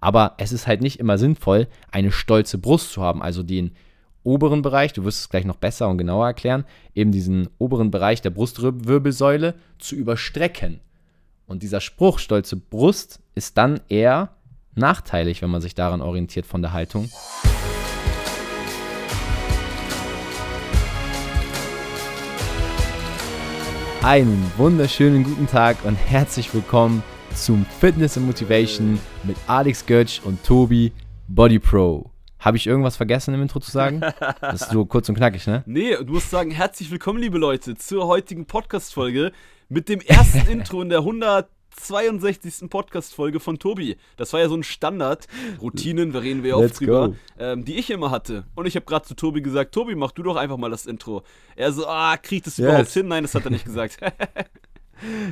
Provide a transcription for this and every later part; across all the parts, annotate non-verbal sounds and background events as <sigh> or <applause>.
Aber es ist halt nicht immer sinnvoll, eine stolze Brust zu haben, also den oberen Bereich, du wirst es gleich noch besser und genauer erklären, eben diesen oberen Bereich der Brustwirbelsäule zu überstrecken. Und dieser Spruch, stolze Brust, ist dann eher nachteilig, wenn man sich daran orientiert von der Haltung. Einen wunderschönen guten Tag und herzlich willkommen zum Fitness and Motivation mit Alex Götsch und Tobi Body Pro. Habe ich irgendwas vergessen im Intro zu sagen? <laughs> Das ist so kurz und knackig, ne? Nee, du musst sagen, herzlich willkommen, liebe Leute, zur heutigen Podcast-Folge mit dem ersten <laughs> Intro in der 162. Podcast-Folge von Tobi. Das war ja so ein Standard. Routinen, da reden wir ja oft drüber, ähm, die ich immer hatte. Und ich habe gerade zu Tobi gesagt: Tobi, mach du doch einfach mal das Intro. Er so: Ah, kriegt das yes. überhaupt hin? Nein, das hat er nicht gesagt. <laughs>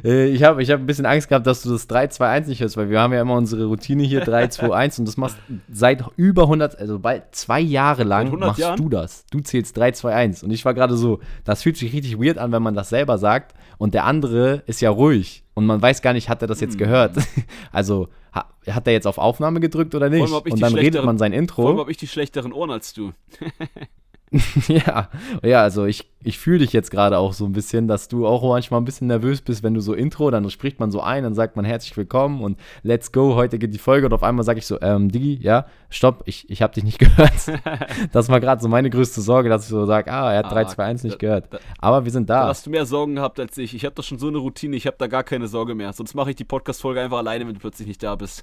Äh, ich habe ich hab ein bisschen Angst gehabt, dass du das 3-2-1 nicht hörst, weil wir haben ja immer unsere Routine hier 3-2-1 und das machst seit über 100, also bald zwei Jahre lang machst Jahren? du das. Du zählst 3-2-1 und ich war gerade so, das fühlt sich richtig weird an, wenn man das selber sagt und der andere ist ja ruhig und man weiß gar nicht, hat er das jetzt hm. gehört. <laughs> Also hat er jetzt auf Aufnahme gedrückt oder nicht? Und dann redet man sein Intro. Vor allem habe ich die schlechteren Ohren als du. <laughs> <laughs> ja, ja, also ich, ich fühle dich jetzt gerade auch so ein bisschen, dass du auch manchmal ein bisschen nervös bist, wenn du so Intro, dann spricht man so ein, dann sagt man herzlich willkommen und let's go, heute geht die Folge und auf einmal sage ich so, ähm, Digi, ja, stopp, ich, ich habe dich nicht <laughs> gehört. <laughs> das war gerade so meine größte Sorge, dass ich so sage, ah, er hat ah, 3, 2, 1 nicht gehört. Da, Aber wir sind da. Da hast du mehr Sorgen gehabt als ich. Ich habe doch schon so eine Routine, ich habe da gar keine Sorge mehr. Sonst mache ich die Podcast-Folge einfach alleine, wenn du plötzlich nicht da bist.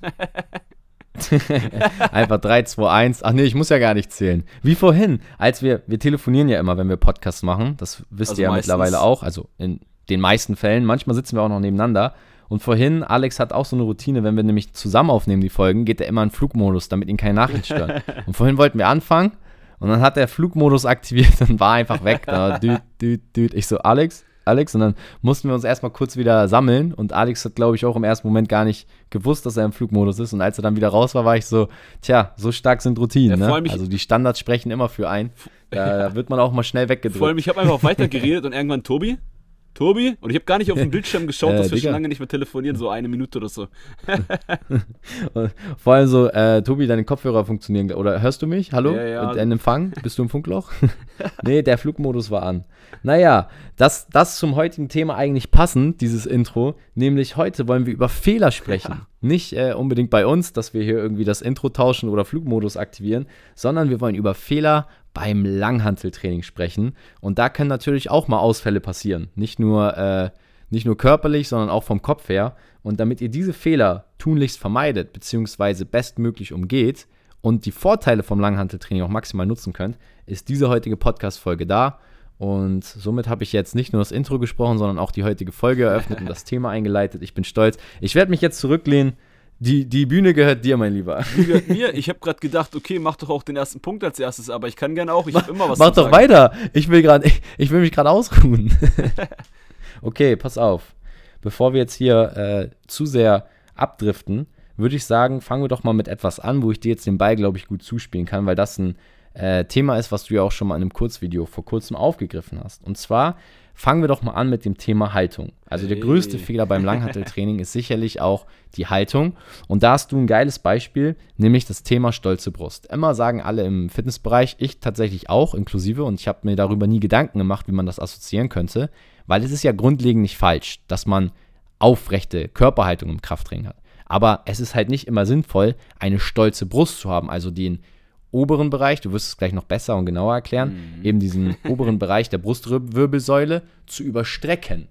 <laughs> Einfach 3, 2, 1. Ach nee, ich muss ja gar nicht zählen. Wie vorhin, als wir, wir telefonieren ja immer, wenn wir Podcasts machen. Das wisst also ihr ja meistens. mittlerweile auch. Also in den meisten Fällen. Manchmal sitzen wir auch noch nebeneinander. Und vorhin, Alex hat auch so eine Routine, wenn wir nämlich zusammen aufnehmen, die Folgen, geht er immer in Flugmodus, damit ihn keine Nachricht stören. <laughs> und vorhin wollten wir anfangen und dann hat er Flugmodus aktiviert und war einfach weg. Da, düt, düt, düt. Ich so, Alex, Alex. Und dann mussten wir uns erstmal kurz wieder sammeln. Und Alex hat, glaube ich, auch im ersten Moment gar nicht gewusst, dass er im Flugmodus ist. Und als er dann wieder raus war, war ich so, tja, so stark sind Routinen. Ja, ne? Also die Standards sprechen immer für ein. Da, da <laughs> wird man auch mal schnell weggedrückt. Vor allem, ich habe einfach weiter geredet und irgendwann Tobi, Tobi? Und ich habe gar nicht auf den <laughs> Bildschirm geschaut, äh, dass wir schon lange nicht mehr telefonieren, so eine Minute oder so. <laughs> Vor allem so, äh, Tobi, deine Kopfhörer funktionieren. Oder hörst du mich? Hallo? Ja, ja. Ein Empfang? Bist du im Funkloch? <laughs> nee, der Flugmodus war an. Naja, das, das zum heutigen Thema eigentlich passend, dieses Intro. Nämlich heute wollen wir über Fehler sprechen. Ja. Nicht äh, unbedingt bei uns, dass wir hier irgendwie das Intro tauschen oder Flugmodus aktivieren, sondern wir wollen über Fehler beim Langhanteltraining sprechen. Und da können natürlich auch mal Ausfälle passieren. Nicht nur, äh, nicht nur körperlich, sondern auch vom Kopf her. Und damit ihr diese Fehler tunlichst vermeidet, beziehungsweise bestmöglich umgeht und die Vorteile vom Langhanteltraining auch maximal nutzen könnt, ist diese heutige Podcast-Folge da. Und somit habe ich jetzt nicht nur das Intro gesprochen, sondern auch die heutige Folge eröffnet und das <laughs> Thema eingeleitet. Ich bin stolz. Ich werde mich jetzt zurücklehnen die, die Bühne gehört dir, mein Lieber. Die gehört mir. Ich habe gerade gedacht, okay, mach doch auch den ersten Punkt als erstes, aber ich kann gerne auch. Ich habe immer was Mach doch sagen. weiter. Ich will gerade, ich, ich, will mich gerade ausruhen. <laughs> okay, pass auf. Bevor wir jetzt hier äh, zu sehr abdriften, würde ich sagen, fangen wir doch mal mit etwas an, wo ich dir jetzt den Ball, glaube ich, gut zuspielen kann, weil das ein äh, Thema ist, was du ja auch schon mal in einem Kurzvideo vor kurzem aufgegriffen hast. Und zwar Fangen wir doch mal an mit dem Thema Haltung. Also der größte hey. Fehler beim Langhanteltraining ist sicherlich auch die Haltung. Und da hast du ein geiles Beispiel, nämlich das Thema stolze Brust. Immer sagen alle im Fitnessbereich, ich tatsächlich auch inklusive, und ich habe mir darüber nie Gedanken gemacht, wie man das assoziieren könnte, weil es ist ja grundlegend nicht falsch, dass man aufrechte Körperhaltung im Krafttraining hat. Aber es ist halt nicht immer sinnvoll, eine stolze Brust zu haben, also den oberen Bereich, du wirst es gleich noch besser und genauer erklären, mhm. eben diesen <laughs> oberen Bereich der Brustwirbelsäule zu überstrecken.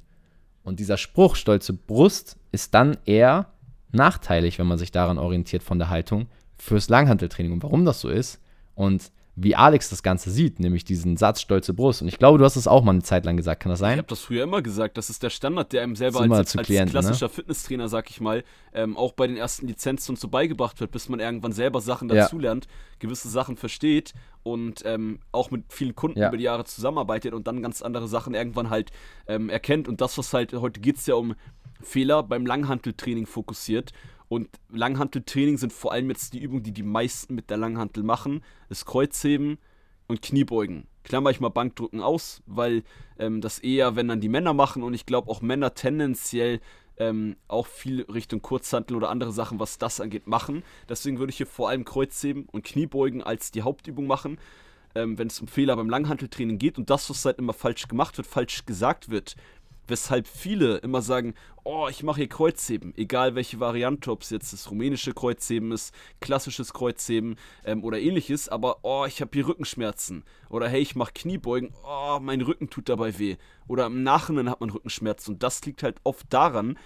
Und dieser Spruch, stolze Brust, ist dann eher nachteilig, wenn man sich daran orientiert von der Haltung, fürs Langhanteltraining. Und warum das so ist und wie Alex das Ganze sieht, nämlich diesen Satz stolze Brust. Und ich glaube, du hast es auch mal eine Zeit lang gesagt, kann das sein? Ich habe das früher immer gesagt. Das ist der Standard, der einem selber als, als Klienten, ne? klassischer ne? Fitnesstrainer, sag ich mal, ähm, auch bei den ersten Lizenzen und so beigebracht wird, bis man irgendwann selber Sachen dazulernt, ja. gewisse Sachen versteht und ähm, auch mit vielen Kunden ja. über die Jahre zusammenarbeitet und dann ganz andere Sachen irgendwann halt ähm, erkennt. Und das, was halt, heute geht es ja um Fehler beim Langhanteltraining fokussiert. Und Langhanteltraining sind vor allem jetzt die Übungen, die die meisten mit der Langhantel machen. Das Kreuzheben und Kniebeugen. Klammer ich mal Bankdrücken aus, weil ähm, das eher, wenn dann die Männer machen und ich glaube auch Männer tendenziell ähm, auch viel Richtung Kurzhantel oder andere Sachen, was das angeht, machen. Deswegen würde ich hier vor allem Kreuzheben und Kniebeugen als die Hauptübung machen, ähm, wenn es um Fehler beim Langhanteltraining geht und das, was halt immer falsch gemacht wird, falsch gesagt wird. Weshalb viele immer sagen, oh, ich mache hier Kreuzheben, egal welche Variante, ob es jetzt das rumänische Kreuzheben ist, klassisches Kreuzheben ähm, oder ähnliches, aber oh, ich habe hier Rückenschmerzen. Oder hey, ich mache Kniebeugen, oh, mein Rücken tut dabei weh. Oder im Nachhinein hat man Rückenschmerzen. Und das liegt halt oft daran,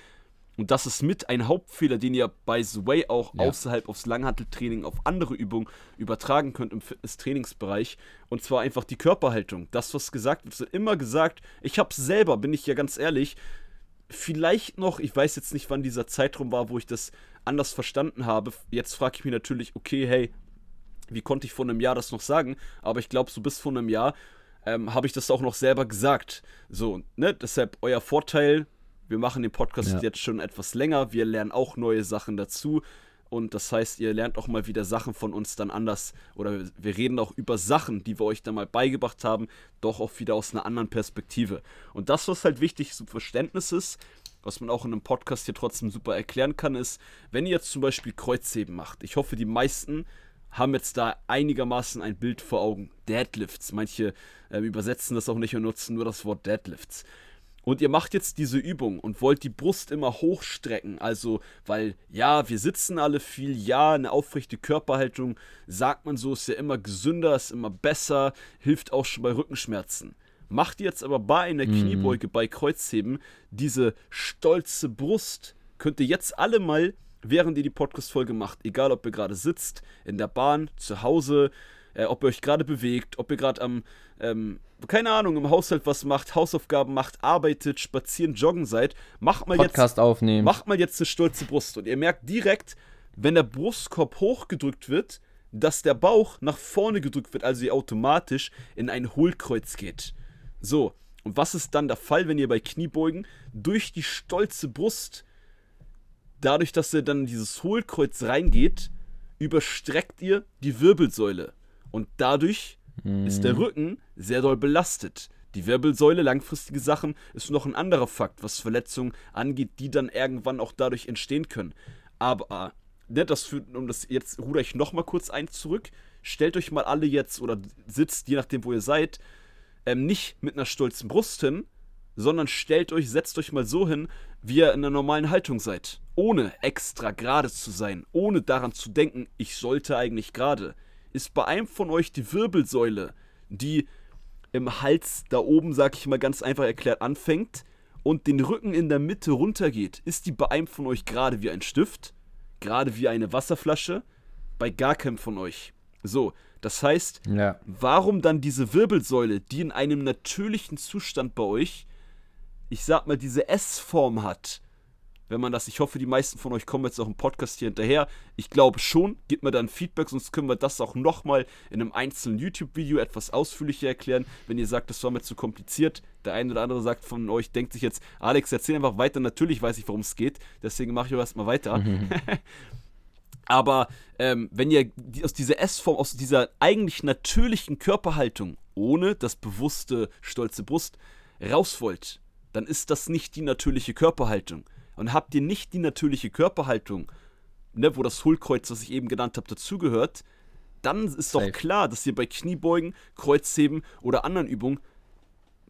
und das ist mit ein Hauptfehler, den ihr by the way auch ja. außerhalb aufs Langhanteltraining auf andere Übungen übertragen könnt im Fitness-Trainingsbereich. Und zwar einfach die Körperhaltung. Das, was gesagt wird, wird immer gesagt. Ich habe selber, bin ich ja ganz ehrlich, vielleicht noch, ich weiß jetzt nicht, wann dieser Zeitraum war, wo ich das anders verstanden habe. Jetzt frage ich mich natürlich, okay, hey, wie konnte ich vor einem Jahr das noch sagen? Aber ich glaube, so bis vor einem Jahr ähm, habe ich das auch noch selber gesagt. So, ne? Deshalb euer Vorteil, wir machen den Podcast ja. jetzt schon etwas länger. Wir lernen auch neue Sachen dazu. Und das heißt, ihr lernt auch mal wieder Sachen von uns dann anders. Oder wir reden auch über Sachen, die wir euch dann mal beigebracht haben, doch auch wieder aus einer anderen Perspektive. Und das, was halt wichtig zum Verständnis ist, was man auch in einem Podcast hier trotzdem super erklären kann, ist, wenn ihr jetzt zum Beispiel Kreuzheben macht. Ich hoffe, die meisten haben jetzt da einigermaßen ein Bild vor Augen. Deadlifts. Manche äh, übersetzen das auch nicht und nutzen nur das Wort Deadlifts und ihr macht jetzt diese Übung und wollt die Brust immer hochstrecken, also weil ja, wir sitzen alle viel, ja, eine aufrechte Körperhaltung, sagt man so, ist ja immer gesünder, ist immer besser, hilft auch schon bei Rückenschmerzen. Macht jetzt aber bei einer mhm. Kniebeuge, bei Kreuzheben, diese stolze Brust, könnt ihr jetzt alle mal, während ihr die Podcast-Folge macht, egal ob ihr gerade sitzt, in der Bahn, zu Hause, äh, ob ihr euch gerade bewegt, ob ihr gerade am, ähm, keine Ahnung, im Haushalt was macht, Hausaufgaben macht, arbeitet, spazieren, joggen seid, macht mal Podcast jetzt, aufnehmen. Macht mal jetzt eine stolze Brust und ihr merkt direkt, wenn der Brustkorb hochgedrückt wird, dass der Bauch nach vorne gedrückt wird, also ihr automatisch in ein Hohlkreuz geht. So, und was ist dann der Fall, wenn ihr bei Kniebeugen durch die stolze Brust, dadurch, dass ihr dann in dieses Hohlkreuz reingeht, überstreckt ihr die Wirbelsäule. Und dadurch mhm. ist der mhm. Rücken sehr doll belastet. Die Wirbelsäule, langfristige Sachen, ist noch ein anderer Fakt, was Verletzungen angeht, die dann irgendwann auch dadurch entstehen können. Aber, ne, das führt, um das jetzt ruder ich nochmal kurz eins zurück. Stellt euch mal alle jetzt oder sitzt, je nachdem, wo ihr seid, ähm, nicht mit einer stolzen Brust hin, sondern stellt euch, setzt euch mal so hin, wie ihr in einer normalen Haltung seid. Ohne extra gerade zu sein, ohne daran zu denken, ich sollte eigentlich gerade ist bei einem von euch die Wirbelsäule, die im Hals da oben, sag ich mal ganz einfach erklärt, anfängt und den Rücken in der Mitte runtergeht. Ist die bei einem von euch gerade wie ein Stift? Gerade wie eine Wasserflasche? Bei gar keinem von euch. So, das heißt, ja. warum dann diese Wirbelsäule, die in einem natürlichen Zustand bei euch, ich sag mal, diese S-Form hat, wenn man das, ich hoffe, die meisten von euch kommen jetzt auch im Podcast hier hinterher. Ich glaube schon, gebt mir dann Feedback, sonst können wir das auch nochmal in einem einzelnen YouTube-Video etwas ausführlicher erklären. Wenn ihr sagt, das war mir zu kompliziert, der eine oder andere sagt von euch, denkt sich jetzt, Alex, erzähl einfach weiter. Natürlich weiß ich, worum es geht, deswegen mache ich auch erstmal weiter. Mhm. <laughs> Aber ähm, wenn ihr aus dieser S-Form, aus dieser eigentlich natürlichen Körperhaltung, ohne das bewusste, stolze Brust, raus wollt, dann ist das nicht die natürliche Körperhaltung und habt ihr nicht die natürliche Körperhaltung, ne, wo das Hohlkreuz, was ich eben genannt habe, dazugehört, dann ist Safe. doch klar, dass ihr bei Kniebeugen, Kreuzheben oder anderen Übungen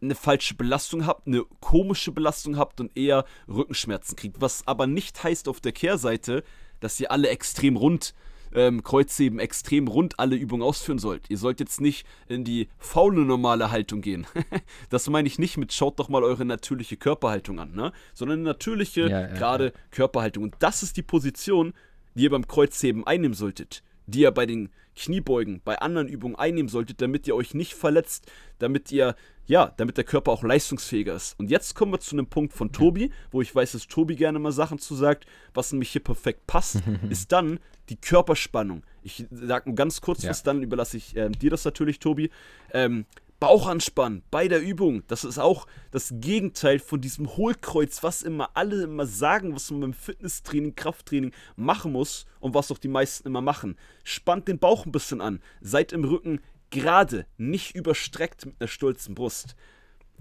eine falsche Belastung habt, eine komische Belastung habt und eher Rückenschmerzen kriegt. Was aber nicht heißt auf der Kehrseite, dass ihr alle extrem rund ähm, Kreuzheben extrem rund alle Übungen ausführen sollt. Ihr sollt jetzt nicht in die faule normale Haltung gehen. <laughs> das meine ich nicht mit schaut doch mal eure natürliche Körperhaltung an, ne? sondern eine natürliche, ja, ja, gerade ja. Körperhaltung. Und das ist die Position, die ihr beim Kreuzheben einnehmen solltet, die ihr bei den Kniebeugen, bei anderen Übungen einnehmen solltet, damit ihr euch nicht verletzt, damit ihr ja, damit der Körper auch leistungsfähiger ist. Und jetzt kommen wir zu einem Punkt von Tobi, wo ich weiß, dass Tobi gerne mal Sachen zu sagt, was nämlich hier perfekt passt, <laughs> ist dann die Körperspannung. Ich sage nur ganz kurz ja. was, dann überlasse ich äh, dir das natürlich, Tobi. Ähm, Bauchanspannen bei der Übung, das ist auch das Gegenteil von diesem Hohlkreuz, was immer alle immer sagen, was man beim Fitnesstraining, Krafttraining machen muss und was auch die meisten immer machen. Spannt den Bauch ein bisschen an, seid im Rücken gerade, nicht überstreckt mit einer stolzen Brust.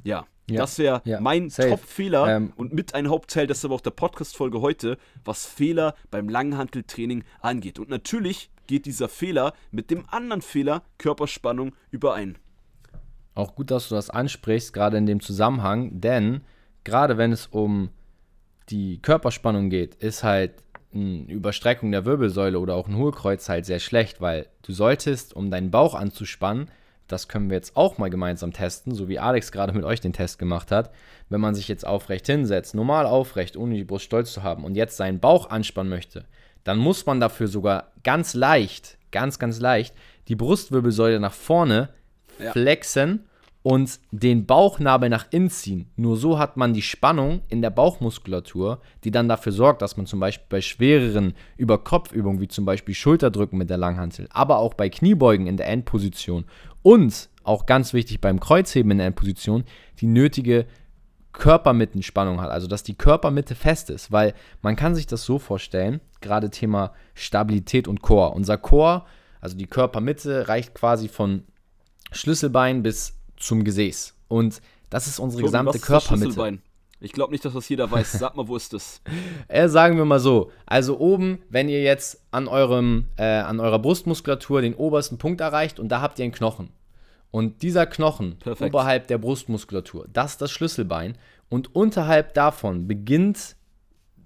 Ja, Ja, das wäre ja, mein Top-Fehler ähm, und mit ein Hauptteil, das ist aber auch der Podcast-Folge heute, was Fehler beim Langhanteltraining angeht. Und natürlich geht dieser Fehler mit dem anderen Fehler Körperspannung überein. Auch gut, dass du das ansprichst, gerade in dem Zusammenhang, denn gerade wenn es um die Körperspannung geht, ist halt eine Überstreckung der Wirbelsäule oder auch ein Hohlkreuz halt sehr schlecht, weil du solltest, um deinen Bauch anzuspannen, das können wir jetzt auch mal gemeinsam testen, so wie Alex gerade mit euch den Test gemacht hat. Wenn man sich jetzt aufrecht hinsetzt, normal aufrecht, ohne die Brust stolz zu haben und jetzt seinen Bauch anspannen möchte, dann muss man dafür sogar ganz leicht, ganz, ganz leicht die Brustwirbelsäule nach vorne ja. Und den Bauchnabel nach innen ziehen. Nur so hat man die Spannung in der Bauchmuskulatur, die dann dafür sorgt, dass man zum Beispiel bei schwereren Überkopfübungen, wie zum Beispiel Schulterdrücken mit der Langhantel, aber auch bei Kniebeugen in der Endposition und auch ganz wichtig beim Kreuzheben in der Endposition, die nötige Körpermittenspannung hat, also dass die Körpermitte fest ist, weil man kann sich das so vorstellen, gerade Thema Stabilität und Core. Unser Core, also die Körpermitte, reicht quasi von Schlüsselbein bis zum Gesäß. Und das ist unsere Tobi, gesamte Körpermitte. Ich glaube nicht, dass das jeder weiß. <laughs> Sag mal, wo ist das? äh, sagen wir mal so. Also oben, wenn ihr jetzt an, eurem, äh, an eurer Brustmuskulatur den obersten Punkt erreicht und da habt ihr einen Knochen. Und dieser Knochen Perfekt. oberhalb der Brustmuskulatur, das ist das Schlüsselbein. Und unterhalb davon beginnt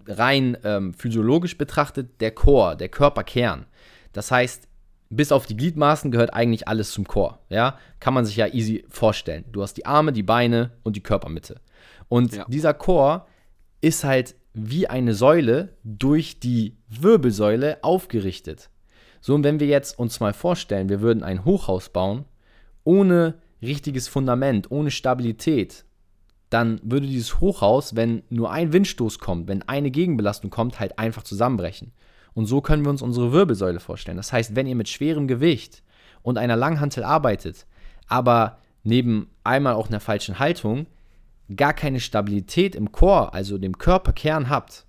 rein ähm, physiologisch betrachtet der Chor, der Körperkern. Das heißt, bis auf die Gliedmaßen gehört eigentlich alles zum Chor. Ja, kann man sich ja easy vorstellen. Du hast die Arme, die Beine und die Körpermitte. Und ja. dieser Chor ist halt wie eine Säule durch die Wirbelsäule aufgerichtet. So, und wenn wir jetzt uns mal vorstellen, wir würden ein Hochhaus bauen, ohne richtiges Fundament, ohne Stabilität, dann würde dieses Hochhaus, wenn nur ein Windstoß kommt, wenn eine Gegenbelastung kommt, halt einfach zusammenbrechen. Und so können wir uns unsere Wirbelsäule vorstellen. Das heißt, wenn ihr mit schwerem Gewicht und einer Langhantel arbeitet, aber neben einmal auch einer falschen Haltung gar keine Stabilität im Chor, also dem Körperkern habt,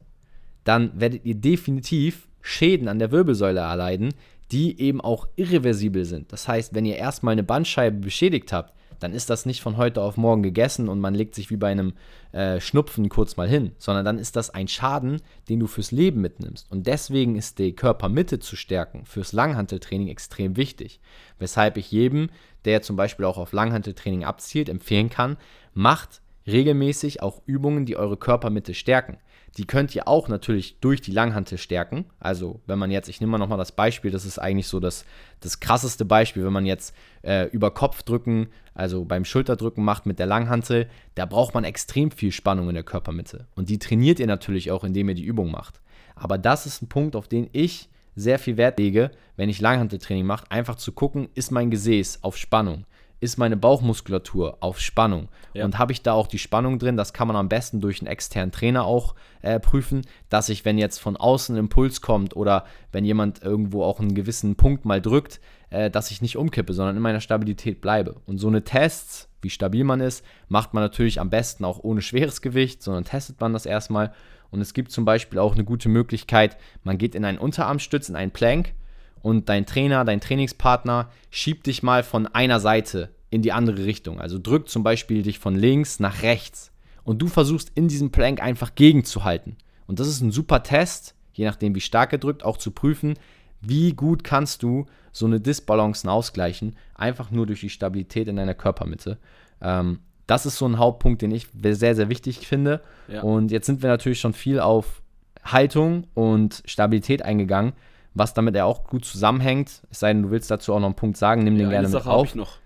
dann werdet ihr definitiv Schäden an der Wirbelsäule erleiden, die eben auch irreversibel sind. Das heißt, wenn ihr erstmal eine Bandscheibe beschädigt habt, dann ist das nicht von heute auf morgen gegessen und man legt sich wie bei einem äh, Schnupfen kurz mal hin, sondern dann ist das ein Schaden, den du fürs Leben mitnimmst. Und deswegen ist die Körpermitte zu stärken fürs Langhanteltraining extrem wichtig. Weshalb ich jedem, der zum Beispiel auch auf Langhanteltraining abzielt, empfehlen kann, macht regelmäßig auch Übungen, die eure Körpermitte stärken. Die könnt ihr auch natürlich durch die Langhantel stärken. Also, wenn man jetzt, ich nehme mal nochmal das Beispiel, das ist eigentlich so das, das krasseste Beispiel, wenn man jetzt äh, über Kopfdrücken, also beim Schulterdrücken macht mit der Langhantel, da braucht man extrem viel Spannung in der Körpermitte. Und die trainiert ihr natürlich auch, indem ihr die Übung macht. Aber das ist ein Punkt, auf den ich sehr viel Wert lege, wenn ich Langhanteltraining mache, einfach zu gucken, ist mein Gesäß auf Spannung? Ist meine Bauchmuskulatur auf Spannung. Ja. Und habe ich da auch die Spannung drin, das kann man am besten durch einen externen Trainer auch äh, prüfen, dass ich, wenn jetzt von außen ein Impuls kommt oder wenn jemand irgendwo auch einen gewissen Punkt mal drückt, äh, dass ich nicht umkippe, sondern in meiner Stabilität bleibe. Und so eine Tests, wie stabil man ist, macht man natürlich am besten auch ohne schweres Gewicht, sondern testet man das erstmal. Und es gibt zum Beispiel auch eine gute Möglichkeit, man geht in einen Unterarmstütz, in einen Plank und dein Trainer, dein Trainingspartner schiebt dich mal von einer Seite in die andere Richtung. Also drückt zum Beispiel dich von links nach rechts und du versuchst in diesem Plank einfach gegenzuhalten. Und das ist ein super Test, je nachdem wie stark er drückt, auch zu prüfen, wie gut kannst du so eine Disbalancen ausgleichen, einfach nur durch die Stabilität in deiner Körpermitte. Ähm, das ist so ein Hauptpunkt, den ich sehr, sehr wichtig finde. Ja. Und jetzt sind wir natürlich schon viel auf Haltung und Stabilität eingegangen was damit ja auch gut zusammenhängt. Es sei denn, du willst dazu auch noch einen Punkt sagen, nimm ja, den gerne mit auf. Ich noch.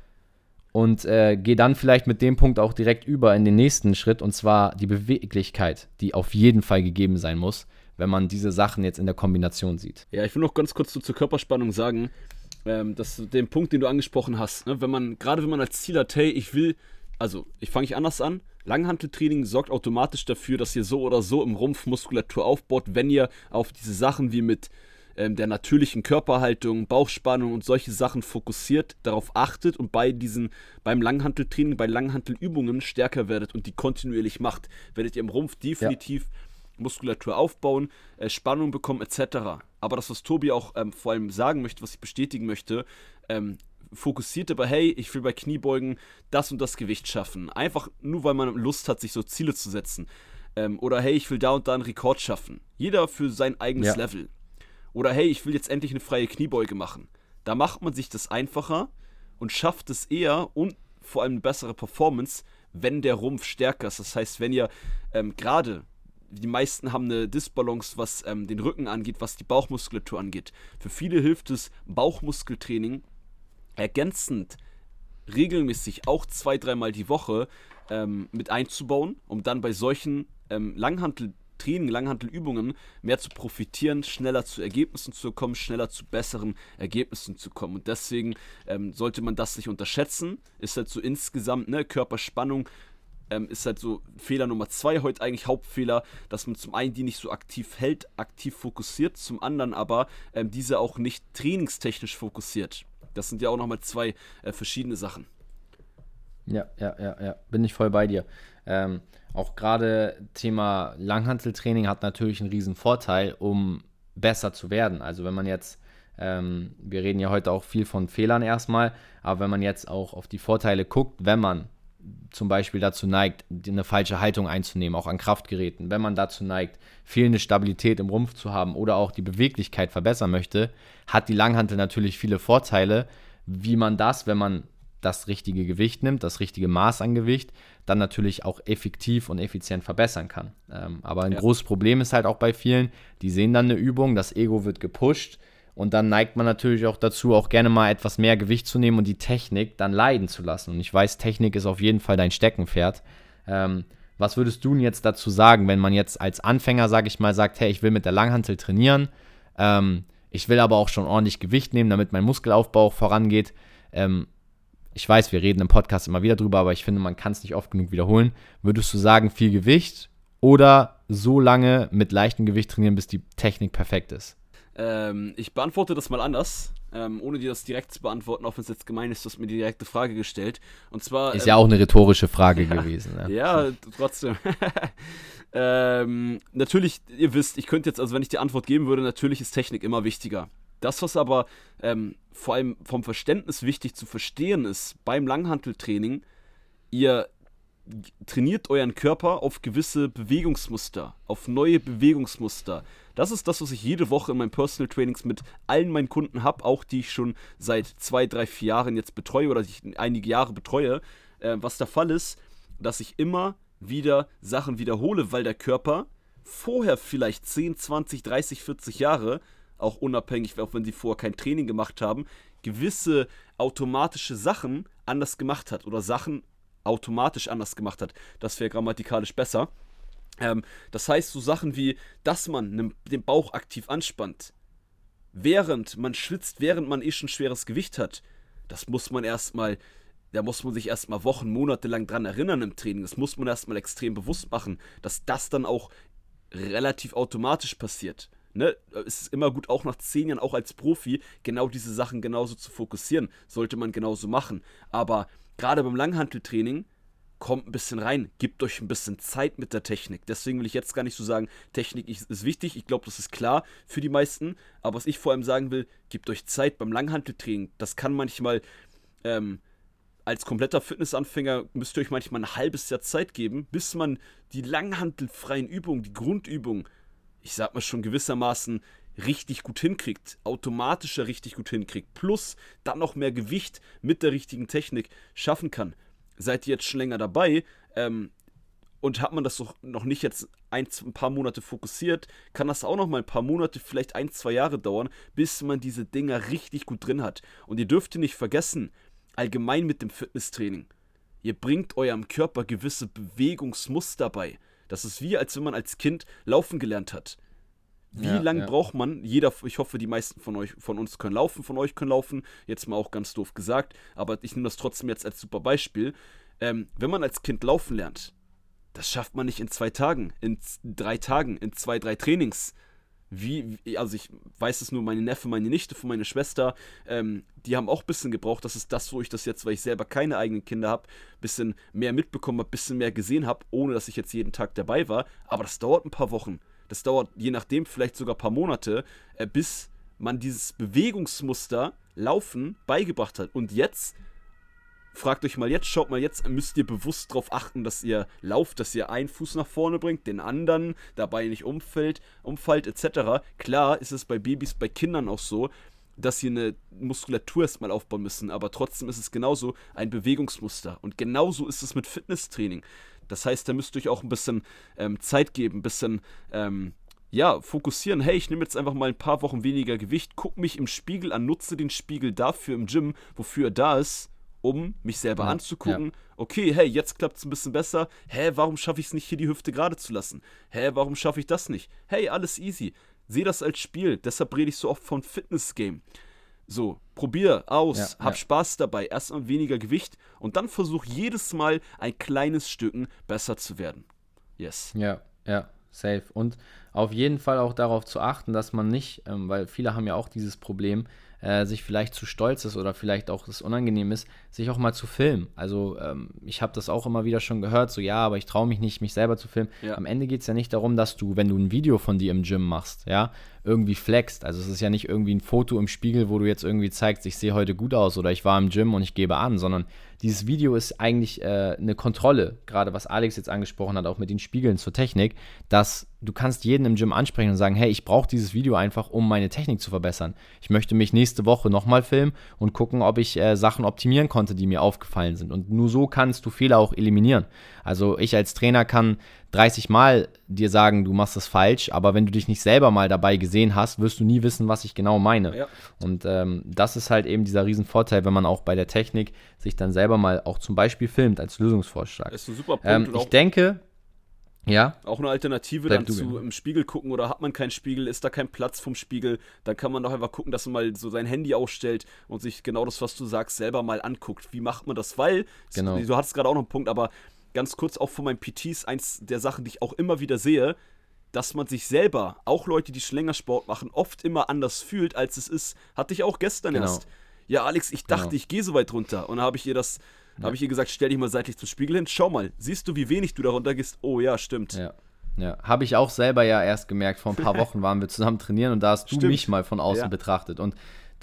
Und äh, geh dann vielleicht mit dem Punkt auch direkt über in den nächsten Schritt, und zwar die Beweglichkeit, die auf jeden Fall gegeben sein muss, wenn man diese Sachen jetzt in der Kombination sieht. Ja, ich will noch ganz kurz so zur Körperspannung sagen, ähm, dass den Punkt, den du angesprochen hast, ne, wenn man, gerade wenn man als Ziel hat, hey, ich will, also ich fange ich anders an, Langhanteltraining sorgt automatisch dafür, dass ihr so oder so im Rumpf Muskulatur aufbaut, wenn ihr auf diese Sachen wie mit ähm, der natürlichen Körperhaltung, Bauchspannung und solche Sachen fokussiert, darauf achtet und bei diesen, beim Langhanteltraining, bei Langhantelübungen stärker werdet und die kontinuierlich macht, werdet ihr im Rumpf definitiv ja. Muskulatur aufbauen, äh, Spannung bekommen etc. Aber das, was Tobi auch ähm, vor allem sagen möchte, was ich bestätigen möchte, ähm, fokussiert aber, hey, ich will bei Kniebeugen das und das Gewicht schaffen. Einfach nur, weil man Lust hat, sich so Ziele zu setzen. Ähm, oder hey, ich will da und da einen Rekord schaffen. Jeder für sein eigenes ja. Level. Oder hey, ich will jetzt endlich eine freie Kniebeuge machen. Da macht man sich das einfacher und schafft es eher und vor allem eine bessere Performance, wenn der Rumpf stärker ist. Das heißt, wenn ihr ähm, gerade die meisten haben eine Disbalance, was ähm, den Rücken angeht, was die Bauchmuskulatur angeht. Für viele hilft es Bauchmuskeltraining ergänzend regelmäßig auch zwei, dreimal die Woche ähm, mit einzubauen, um dann bei solchen ähm, Langhanteltraining, Langhantelübungen mehr zu profitieren, schneller zu Ergebnissen zu kommen, schneller zu besseren Ergebnissen zu kommen. Und deswegen ähm, sollte man das nicht unterschätzen. Ist halt so insgesamt, ne, Körperspannung ähm, ist halt so Fehler Nummer zwei heute eigentlich Hauptfehler, dass man zum einen die nicht so aktiv hält, aktiv fokussiert, zum anderen aber ähm, diese auch nicht trainingstechnisch fokussiert. Das sind ja auch nochmal zwei äh, verschiedene Sachen. Ja, ja, ja, ja, bin ich voll bei dir. Ähm, auch gerade Thema Langhanteltraining hat natürlich einen riesen Vorteil, um besser zu werden. Also wenn man jetzt, ähm, wir reden ja heute auch viel von Fehlern erstmal, aber wenn man jetzt auch auf die Vorteile guckt, wenn man zum Beispiel dazu neigt, eine falsche Haltung einzunehmen, auch an Kraftgeräten, wenn man dazu neigt, fehlende Stabilität im Rumpf zu haben oder auch die Beweglichkeit verbessern möchte, hat die Langhantel natürlich viele Vorteile, wie man das, wenn man das richtige Gewicht nimmt, das richtige Maß an Gewicht, dann natürlich auch effektiv und effizient verbessern kann. Ähm, aber ein ja. großes Problem ist halt auch bei vielen, die sehen dann eine Übung, das Ego wird gepusht und dann neigt man natürlich auch dazu, auch gerne mal etwas mehr Gewicht zu nehmen und die Technik dann leiden zu lassen. Und ich weiß, Technik ist auf jeden Fall dein Steckenpferd. Ähm, was würdest du denn jetzt dazu sagen, wenn man jetzt als Anfänger, sage ich mal, sagt, hey, ich will mit der Langhantel trainieren, ähm, ich will aber auch schon ordentlich Gewicht nehmen, damit mein Muskelaufbau vorangeht. Ähm, ich weiß, wir reden im Podcast immer wieder drüber, aber ich finde, man kann es nicht oft genug wiederholen. Würdest du sagen, viel Gewicht oder so lange mit leichtem Gewicht trainieren, bis die Technik perfekt ist? Ähm, ich beantworte das mal anders, ähm, ohne dir das direkt zu beantworten, auch wenn es jetzt gemein ist, du hast mir die direkte Frage gestellt. Und zwar. Ist ähm, ja auch eine rhetorische Frage <laughs> ja, gewesen. Ne? Ja, trotzdem. <laughs> Ähm, natürlich, ihr wisst, ich könnte jetzt, also wenn ich die Antwort geben würde, natürlich ist Technik immer wichtiger. Das, was aber ähm, vor allem vom Verständnis wichtig zu verstehen ist beim Langhanteltraining, ihr trainiert euren Körper auf gewisse Bewegungsmuster, auf neue Bewegungsmuster. Das ist das, was ich jede Woche in meinen Personal Trainings mit allen meinen Kunden habe, auch die ich schon seit zwei, drei, vier Jahren jetzt betreue oder die ich einige Jahre betreue. Äh, was der Fall ist, dass ich immer wieder Sachen wiederhole, weil der Körper vorher vielleicht 10, 20, 30, 40 Jahre, auch unabhängig, auch wenn sie vorher kein Training gemacht haben, gewisse automatische Sachen anders gemacht hat oder Sachen automatisch anders gemacht hat. Das wäre grammatikalisch besser. Ähm, das heißt, so Sachen wie, dass man den Bauch aktiv anspannt, während man schwitzt, während man eh schon schweres Gewicht hat, das muss man erstmal, da muss man sich erstmal Wochen, Monate lang dran erinnern im Training. Das muss man erstmal extrem bewusst machen, dass das dann auch relativ automatisch passiert. Ne? Es ist immer gut, auch nach zehn Jahren, auch als Profi, genau diese Sachen genauso zu fokussieren. Sollte man genauso machen. Aber gerade beim Langhanteltraining kommt ein bisschen rein, gebt euch ein bisschen Zeit mit der Technik. Deswegen will ich jetzt gar nicht so sagen, Technik ist wichtig. Ich glaube, das ist klar für die meisten. Aber was ich vor allem sagen will, gebt euch Zeit beim Langhanteltraining. Das kann manchmal ähm, als kompletter Fitnessanfänger müsst ihr euch manchmal ein halbes Jahr Zeit geben, bis man die langhantelfreien Übungen, die Grundübungen, ich sag mal schon gewissermaßen richtig gut hinkriegt, automatischer richtig gut hinkriegt, plus dann noch mehr Gewicht mit der richtigen Technik schaffen kann. Seid ihr jetzt schon länger dabei ähm, und hat man das doch noch nicht jetzt ein, ein paar Monate fokussiert, kann das auch noch mal ein paar Monate, vielleicht ein, zwei Jahre dauern, bis man diese Dinger richtig gut drin hat. Und ihr dürft nicht vergessen, allgemein mit dem Fitnesstraining, ihr bringt eurem Körper gewisse Bewegungsmuster bei. Das ist wie, als wenn man als Kind laufen gelernt hat. Wie ja, lange ja. braucht man? Jeder, ich hoffe, die meisten von euch, von uns können laufen, von euch können laufen. Jetzt mal auch ganz doof gesagt, aber ich nehme das trotzdem jetzt als super Beispiel. Ähm, wenn man als Kind laufen lernt, das schafft man nicht in zwei Tagen, in drei Tagen, in zwei, drei Trainings. Wie, also ich weiß es nur, meine Neffe, meine Nichte von meiner Schwester, ähm, die haben auch ein bisschen gebraucht. Das ist das, wo ich das jetzt, weil ich selber keine eigenen Kinder habe, ein bisschen mehr mitbekommen habe, ein bisschen mehr gesehen habe, ohne dass ich jetzt jeden Tag dabei war. Aber das dauert ein paar Wochen. Das dauert je nachdem vielleicht sogar ein paar Monate, äh, bis man dieses Bewegungsmuster Laufen beigebracht hat. Und jetzt fragt euch mal jetzt, schaut mal jetzt, müsst ihr bewusst darauf achten, dass ihr lauft, dass ihr einen Fuß nach vorne bringt, den anderen dabei nicht umfällt, umfällt etc. Klar ist es bei Babys, bei Kindern auch so, dass sie eine Muskulatur erstmal aufbauen müssen, aber trotzdem ist es genauso ein Bewegungsmuster. Und genauso ist es mit Fitnesstraining. Das heißt, da müsst ihr euch auch ein bisschen ähm, Zeit geben, ein bisschen ähm, ja, fokussieren. Hey, ich nehme jetzt einfach mal ein paar Wochen weniger Gewicht, guck mich im Spiegel an, nutze den Spiegel dafür im Gym, wofür er da ist, um mich selber ja, anzugucken. Ja. Okay, hey, jetzt klappt es ein bisschen besser. Hä, warum schaffe ich es nicht, hier die Hüfte gerade zu lassen? Hä, warum schaffe ich das nicht? Hey, alles easy. Seh das als Spiel. Deshalb rede ich so oft von Fitness-Game. So, probier aus, ja, hab ja. Spaß dabei, erstmal weniger Gewicht und dann versuch jedes Mal ein kleines Stücken besser zu werden. Yes. Ja, ja, safe. Und auf jeden Fall auch darauf zu achten, dass man nicht, ähm, weil viele haben ja auch dieses Problem, äh, sich vielleicht zu stolz ist oder vielleicht auch es unangenehm ist, sich auch mal zu filmen. Also ähm, ich habe das auch immer wieder schon gehört, so ja, aber ich traue mich nicht, mich selber zu filmen. Ja. Am Ende geht es ja nicht darum, dass du, wenn du ein Video von dir im Gym machst, ja, irgendwie flext. Also es ist ja nicht irgendwie ein Foto im Spiegel, wo du jetzt irgendwie zeigst, ich sehe heute gut aus oder ich war im Gym und ich gebe an, sondern dieses Video ist eigentlich äh, eine Kontrolle, gerade was Alex jetzt angesprochen hat, auch mit den Spiegeln zur Technik, dass du kannst jeden im Gym ansprechen und sagen, hey, ich brauche dieses Video einfach, um meine Technik zu verbessern. Ich möchte mich nächste Woche nochmal filmen und gucken, ob ich äh, Sachen optimieren konnte, die mir aufgefallen sind. Und nur so kannst du Fehler auch eliminieren. Also ich als Trainer kann 30 Mal dir sagen, du machst das falsch, aber wenn du dich nicht selber mal dabei gesehen hast, wirst du nie wissen, was ich genau meine. Ja. Und ähm, das ist halt eben dieser Riesenvorteil, wenn man auch bei der Technik sich dann selber mal auch zum Beispiel filmt als Lösungsvorschlag. Das ist ein super Punkt. Ähm, ich denke, ja. Auch eine Alternative Bleib dann zu im Spiegel gucken oder hat man keinen Spiegel, ist da kein Platz vom Spiegel, dann kann man doch einfach gucken, dass man mal so sein Handy ausstellt und sich genau das, was du sagst, selber mal anguckt. Wie macht man das? Weil, genau. du hattest gerade auch noch einen Punkt, aber ganz kurz auch von meinen PTs, eins der Sachen, die ich auch immer wieder sehe, dass man sich selber, auch Leute, die schon länger Sport machen, oft immer anders fühlt, als es ist. Hatte ich auch gestern genau. erst. Ja, Alex, ich dachte, genau. ich gehe so weit runter. Und habe ich ihr das, ja. habe ich ihr gesagt, stell dich mal seitlich zum Spiegel hin, schau mal, siehst du, wie wenig du da runter gehst? Oh ja, stimmt. Ja. Ja, habe ich auch selber ja erst gemerkt. Vor ein paar <laughs> Wochen waren wir zusammen trainieren und da hast du Stimmt. mich mal von außen ja. betrachtet. Und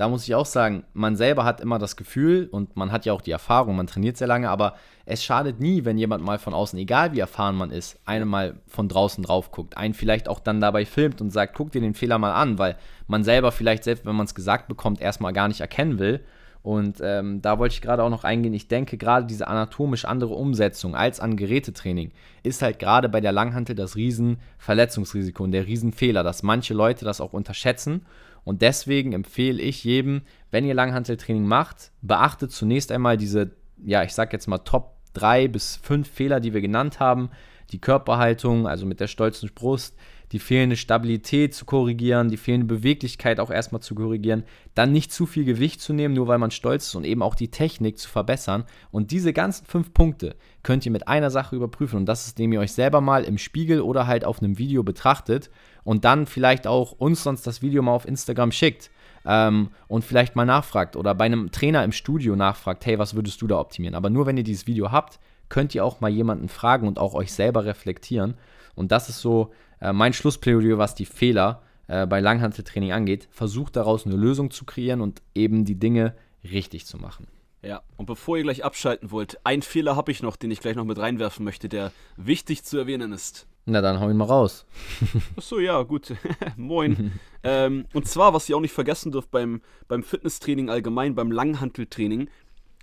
da muss ich auch sagen, man selber hat immer das Gefühl und man hat ja auch die Erfahrung, man trainiert sehr lange, aber es schadet nie, wenn jemand mal von außen, egal wie erfahren man ist, einem mal von draußen drauf guckt, einen vielleicht auch dann dabei filmt und sagt, guck dir den Fehler mal an, weil man selber vielleicht, selbst wenn man es gesagt bekommt, erstmal gar nicht erkennen will. Und ähm, da wollte ich gerade auch noch eingehen. Ich denke, gerade diese anatomisch andere Umsetzung als an Gerätetraining ist halt gerade bei der Langhantel das Riesenverletzungsrisiko und der Riesenfehler, dass manche Leute das auch unterschätzen und deswegen empfehle ich jedem, wenn ihr Langhanteltraining macht, beachtet zunächst einmal diese, ja, ich sag jetzt mal Top 3 bis 5 Fehler, die wir genannt haben. Die Körperhaltung, also mit der stolzen Brust, die fehlende Stabilität zu korrigieren, die fehlende Beweglichkeit auch erstmal zu korrigieren, dann nicht zu viel Gewicht zu nehmen, nur weil man stolz ist und eben auch die Technik zu verbessern. Und diese ganzen fünf Punkte könnt ihr mit einer Sache überprüfen und das ist, indem ihr euch selber mal im Spiegel oder halt auf einem Video betrachtet und dann vielleicht auch uns sonst das Video mal auf Instagram schickt. Ähm, und vielleicht mal nachfragt oder bei einem Trainer im Studio nachfragt, hey, was würdest du da optimieren? Aber nur wenn ihr dieses Video habt, könnt ihr auch mal jemanden fragen und auch euch selber reflektieren. Und das ist so äh, mein Schlussplädoyer, was die Fehler äh, bei Langhanteltraining angeht. Versucht daraus eine Lösung zu kreieren und eben die Dinge richtig zu machen. Ja, und bevor ihr gleich abschalten wollt, einen Fehler habe ich noch, den ich gleich noch mit reinwerfen möchte, der wichtig zu erwähnen ist. Na, dann hau ihn mal raus. <laughs> Achso, ja, gut. <laughs> Moin. <laughs> ähm, und zwar, was ihr auch nicht vergessen dürft beim, beim Fitnesstraining allgemein, beim Langhanteltraining,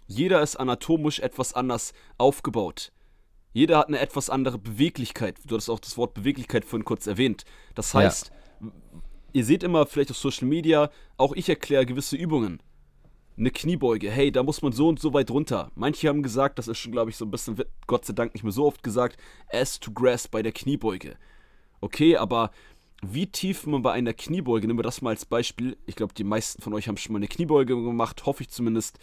jeder ist anatomisch etwas anders aufgebaut. Jeder hat eine etwas andere Beweglichkeit. Du hast auch das Wort Beweglichkeit vorhin kurz erwähnt. Das heißt, ja. ihr seht immer vielleicht auf Social Media, auch ich erkläre gewisse Übungen eine Kniebeuge, hey, da muss man so und so weit runter. Manche haben gesagt, das ist schon, glaube ich, so ein bisschen, Gott sei Dank nicht mehr so oft gesagt, as to grass bei der Kniebeuge. Okay, aber wie tief man bei einer Kniebeuge, nehmen wir das mal als Beispiel, ich glaube, die meisten von euch haben schon mal eine Kniebeuge gemacht, hoffe ich zumindest,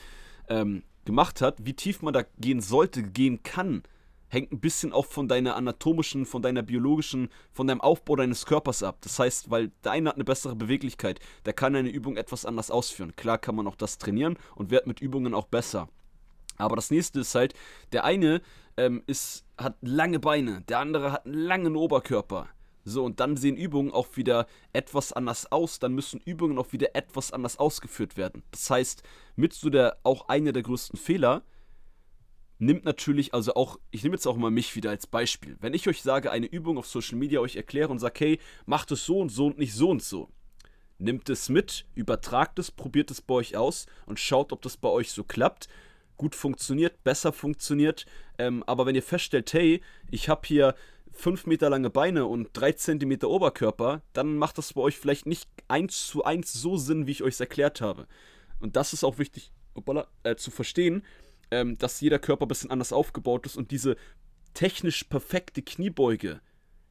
ähm, gemacht hat, wie tief man da gehen sollte, gehen kann, hängt ein bisschen auch von deiner anatomischen, von deiner biologischen, von deinem Aufbau deines Körpers ab. Das heißt, weil der eine hat eine bessere Beweglichkeit, der kann eine Übung etwas anders ausführen. Klar kann man auch das trainieren und wird mit Übungen auch besser. Aber das nächste ist halt, der eine ähm, ist, hat lange Beine, der andere hat einen langen Oberkörper. So, und dann sehen Übungen auch wieder etwas anders aus, dann müssen Übungen auch wieder etwas anders ausgeführt werden. Das heißt, mit so der, auch einer der größten Fehler, nimmt natürlich, also auch, ich nehme jetzt auch mal mich wieder als Beispiel. Wenn ich euch sage, eine Übung auf Social Media euch erkläre und sage, hey, macht es so und so und nicht so und so. Nimmt es mit, übertragt es, probiert es bei euch aus und schaut, ob das bei euch so klappt. Gut funktioniert, besser funktioniert. Ähm, aber wenn ihr feststellt, hey, ich habe hier 5 Meter lange Beine und 3 Zentimeter Oberkörper, dann macht das bei euch vielleicht nicht eins zu eins so Sinn, wie ich euch erklärt habe. Und das ist auch wichtig äh, zu verstehen, ähm, dass jeder Körper ein bisschen anders aufgebaut ist und diese technisch perfekte Kniebeuge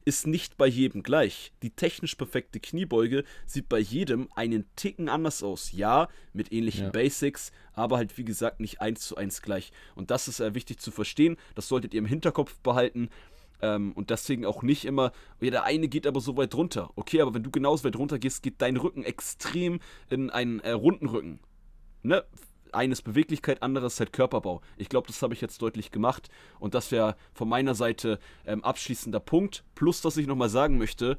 ist nicht bei jedem gleich. Die technisch perfekte Kniebeuge sieht bei jedem einen Ticken anders aus. Ja, mit ähnlichen ja. Basics, aber halt wie gesagt nicht eins zu eins gleich. Und das ist äh, wichtig zu verstehen. Das solltet ihr im Hinterkopf behalten. Ähm, und deswegen auch nicht immer, ja, der eine geht aber so weit runter. Okay, aber wenn du genauso weit runter gehst, geht dein Rücken extrem in einen äh, runden Rücken. Ne? Eines Beweglichkeit, anderes halt Körperbau. Ich glaube, das habe ich jetzt deutlich gemacht und das wäre von meiner Seite ähm, abschließender Punkt. Plus, dass ich nochmal sagen möchte,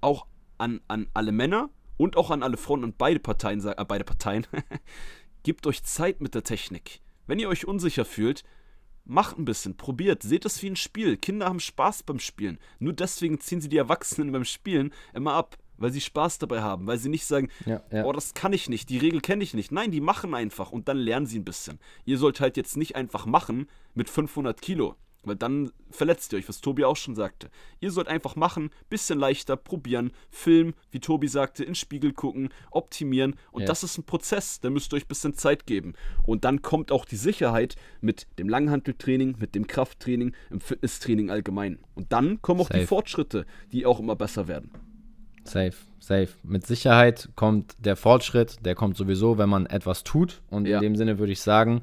auch an, an alle Männer und auch an alle Frauen und beide Parteien, äh, beide Parteien, <laughs> gebt euch Zeit mit der Technik. Wenn ihr euch unsicher fühlt, macht ein bisschen, probiert, seht es wie ein Spiel. Kinder haben Spaß beim Spielen. Nur deswegen ziehen sie die Erwachsenen beim Spielen immer ab weil sie Spaß dabei haben, weil sie nicht sagen, ja, ja. oh, das kann ich nicht, die Regel kenne ich nicht. Nein, die machen einfach und dann lernen sie ein bisschen. Ihr sollt halt jetzt nicht einfach machen mit 500 Kilo, weil dann verletzt ihr euch, was Tobi auch schon sagte. Ihr sollt einfach machen, bisschen leichter, probieren, filmen, wie Tobi sagte, in Spiegel gucken, optimieren und ja. das ist ein Prozess, da müsst ihr euch ein bisschen Zeit geben. Und dann kommt auch die Sicherheit mit dem Langhanteltraining, mit dem Krafttraining, im Fitnesstraining allgemein. Und dann kommen auch Safe. die Fortschritte, die auch immer besser werden. Safe, safe. Mit Sicherheit kommt der Fortschritt, der kommt sowieso, wenn man etwas tut. Und ja. in dem Sinne würde ich sagen,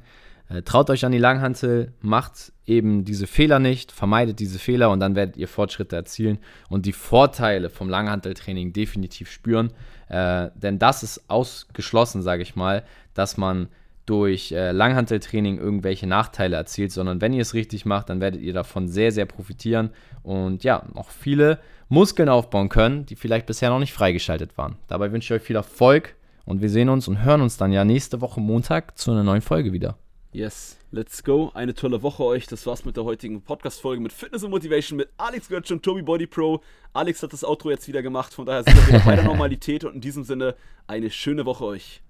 äh, traut euch an die Langhantel, macht eben diese Fehler nicht, vermeidet diese Fehler und dann werdet ihr Fortschritte erzielen und die Vorteile vom Langhanteltraining definitiv spüren. Äh, denn das ist ausgeschlossen, sage ich mal, dass man durch äh, Langhanteltraining irgendwelche Nachteile erzielt, sondern wenn ihr es richtig macht, dann werdet ihr davon sehr, sehr profitieren und ja, noch viele Muskeln aufbauen können, die vielleicht bisher noch nicht freigeschaltet waren. Dabei wünsche ich euch viel Erfolg und wir sehen uns und hören uns dann ja nächste Woche Montag zu einer neuen Folge wieder. Yes, let's go. Eine tolle Woche euch. Das war's mit der heutigen Podcast-Folge mit Fitness und Motivation mit Alex Götz und Tobi Body Pro. Alex hat das Outro jetzt wieder gemacht, von daher sind wir wieder bei der <laughs> Normalität und in diesem Sinne eine schöne Woche euch.